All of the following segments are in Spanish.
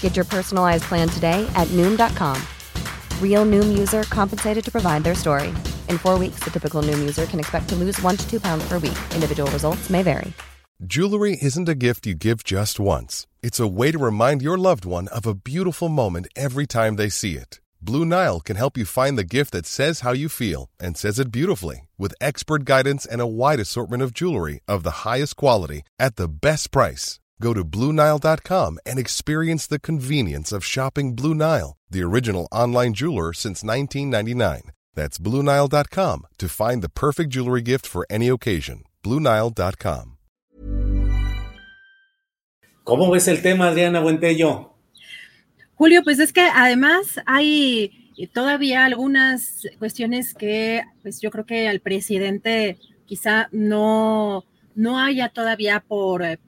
Get your personalized plan today at Noom.com. Real Noom user compensated to provide their story. In four weeks, the typical Noom user can expect to lose one to two pounds per week. Individual results may vary. Jewelry isn't a gift you give just once, it's a way to remind your loved one of a beautiful moment every time they see it. Blue Nile can help you find the gift that says how you feel and says it beautifully with expert guidance and a wide assortment of jewelry of the highest quality at the best price. Go to BlueNile.com and experience the convenience of shopping Blue Nile, the original online jeweler since 1999. That's BlueNile.com to find the perfect jewelry gift for any occasion. BlueNile.com. ¿Cómo ves el tema, Adriana Buentello? Julio, pues es que además hay todavía algunas cuestiones que pues yo creo que al presidente quizá no, no haya todavía por eh,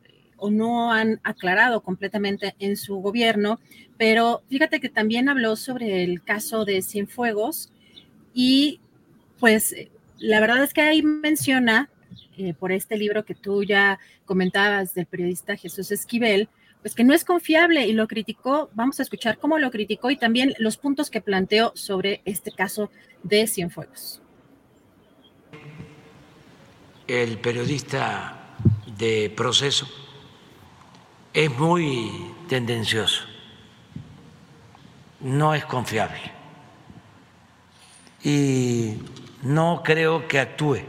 o no han aclarado completamente en su gobierno, pero fíjate que también habló sobre el caso de Cienfuegos y pues la verdad es que ahí menciona, eh, por este libro que tú ya comentabas del periodista Jesús Esquivel, pues que no es confiable y lo criticó, vamos a escuchar cómo lo criticó y también los puntos que planteó sobre este caso de Cienfuegos. El periodista de proceso es muy tendencioso, no es confiable y no creo que actúe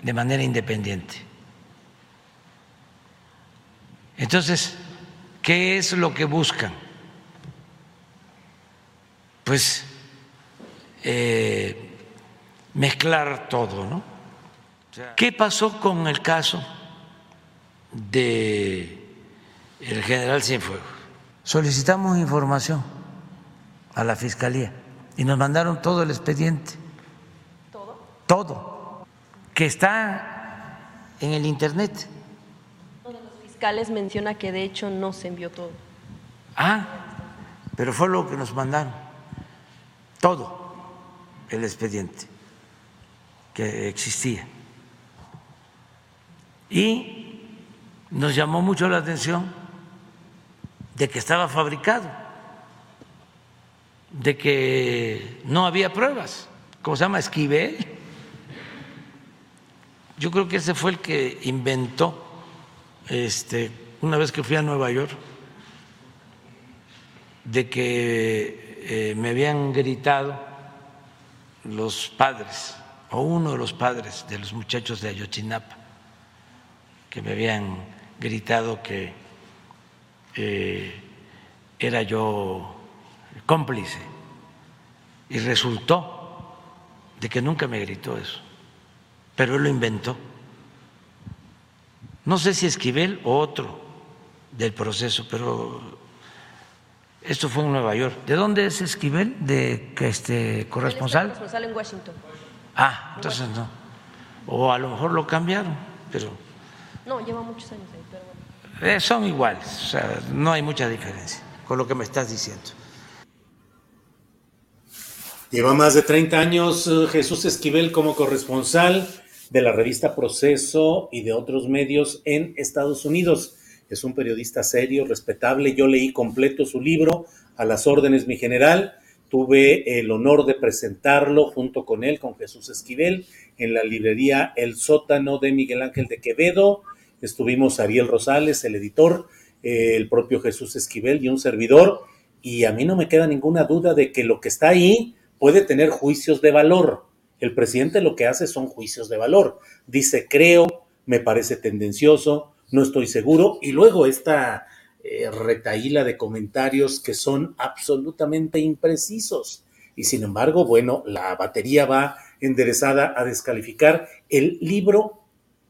de manera independiente. Entonces, ¿qué es lo que buscan? Pues eh, mezclar todo, ¿no? ¿Qué pasó con el caso de el general Cienfuegos. Solicitamos información a la fiscalía y nos mandaron todo el expediente. ¿Todo? Todo. Que está en el internet. Uno de los fiscales menciona que de hecho no se envió todo. Ah, pero fue lo que nos mandaron. Todo el expediente que existía. Y nos llamó mucho la atención de que estaba fabricado, de que no había pruebas. ¿Cómo se llama? Esquivel. Yo creo que ese fue el que inventó, este, una vez que fui a Nueva York, de que eh, me habían gritado los padres, o uno de los padres de los muchachos de Ayotzinapa, que me habían gritado que eh, era yo cómplice y resultó de que nunca me gritó eso, pero él lo inventó. No sé si Esquivel o otro del proceso, pero esto fue en Nueva York. ¿De dónde es Esquivel? ¿De que este corresponsal? Corresponsal en Washington. Ah, entonces no. O a lo mejor lo cambiaron, pero. No, lleva muchos años ahí, pero eh, son iguales, no hay mucha diferencia con lo que me estás diciendo. Lleva más de 30 años eh, Jesús Esquivel como corresponsal de la revista Proceso y de otros medios en Estados Unidos. Es un periodista serio, respetable. Yo leí completo su libro, A las órdenes, mi general. Tuve el honor de presentarlo junto con él, con Jesús Esquivel, en la librería El Sótano de Miguel Ángel de Quevedo estuvimos Ariel Rosales, el editor, el propio Jesús Esquivel y un servidor, y a mí no me queda ninguna duda de que lo que está ahí puede tener juicios de valor. El presidente lo que hace son juicios de valor. Dice, creo, me parece tendencioso, no estoy seguro, y luego esta eh, retaíla de comentarios que son absolutamente imprecisos. Y sin embargo, bueno, la batería va enderezada a descalificar el libro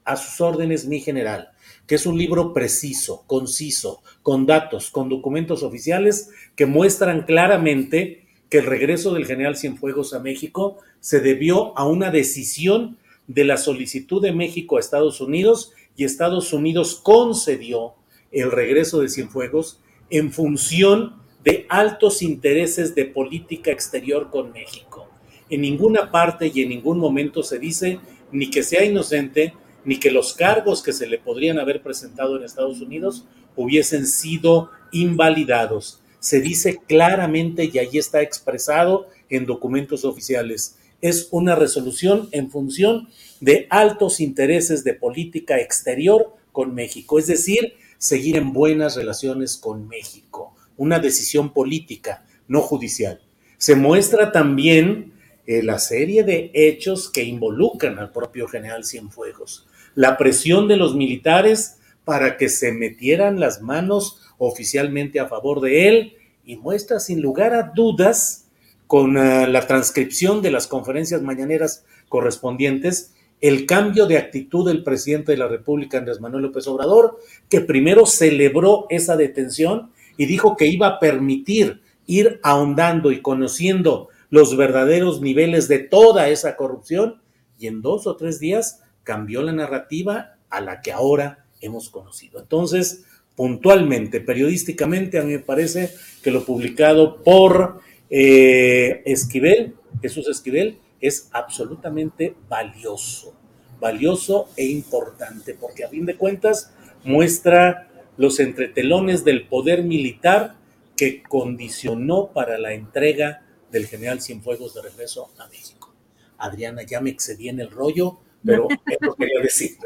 a sus órdenes, mi general. que es un libro preciso, conciso, con datos, con documentos oficiales que muestran claramente que el regreso del general Cienfuegos a México se debió a una decisión de la solicitud de México a Estados Unidos y Estados Unidos concedió el regreso de Cienfuegos en función de altos intereses de política exterior con México. En ninguna parte y en ningún momento se dice ni que sea inocente, ni que los cargos que se le podrían haber presentado en Estados Unidos hubiesen sido invalidados. Se dice claramente y ahí está expresado en documentos oficiales. Es una resolución en función de altos intereses de política exterior con México, es decir, seguir en buenas relaciones con México, una decisión política, no judicial. Se muestra también eh, la serie de hechos que involucran al propio general Cienfuegos. La presión de los militares para que se metieran las manos oficialmente a favor de él y muestra sin lugar a dudas con uh, la transcripción de las conferencias mañaneras correspondientes el cambio de actitud del presidente de la República, Andrés Manuel López Obrador, que primero celebró esa detención y dijo que iba a permitir ir ahondando y conociendo los verdaderos niveles de toda esa corrupción y en dos o tres días cambió la narrativa a la que ahora hemos conocido. Entonces, puntualmente, periodísticamente, a mí me parece que lo publicado por eh, Esquivel, Jesús Esquivel, es absolutamente valioso, valioso e importante, porque a fin de cuentas muestra los entretelones del poder militar que condicionó para la entrega del general Cienfuegos de regreso a México. Adriana, ya me excedí en el rollo, pero eso quería decir.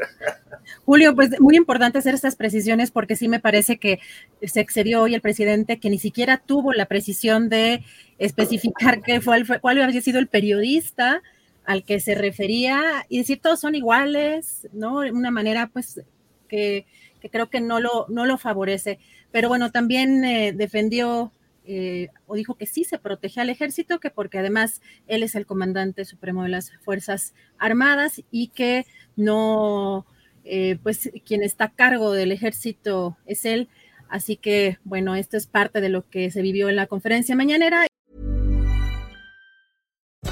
Julio, pues muy importante hacer estas precisiones porque sí me parece que se excedió hoy el presidente que ni siquiera tuvo la precisión de especificar qué fue, cuál había sido el periodista al que se refería y decir todos son iguales, ¿no? Una manera pues que, creo que no lo, no lo favorece. Pero bueno, también eh, defendió eh, o dijo que sí se protege al ejército, que porque además él es el comandante supremo de las Fuerzas Armadas y que no, eh, pues quien está a cargo del ejército es él. Así que, bueno, esto es parte de lo que se vivió en la conferencia mañanera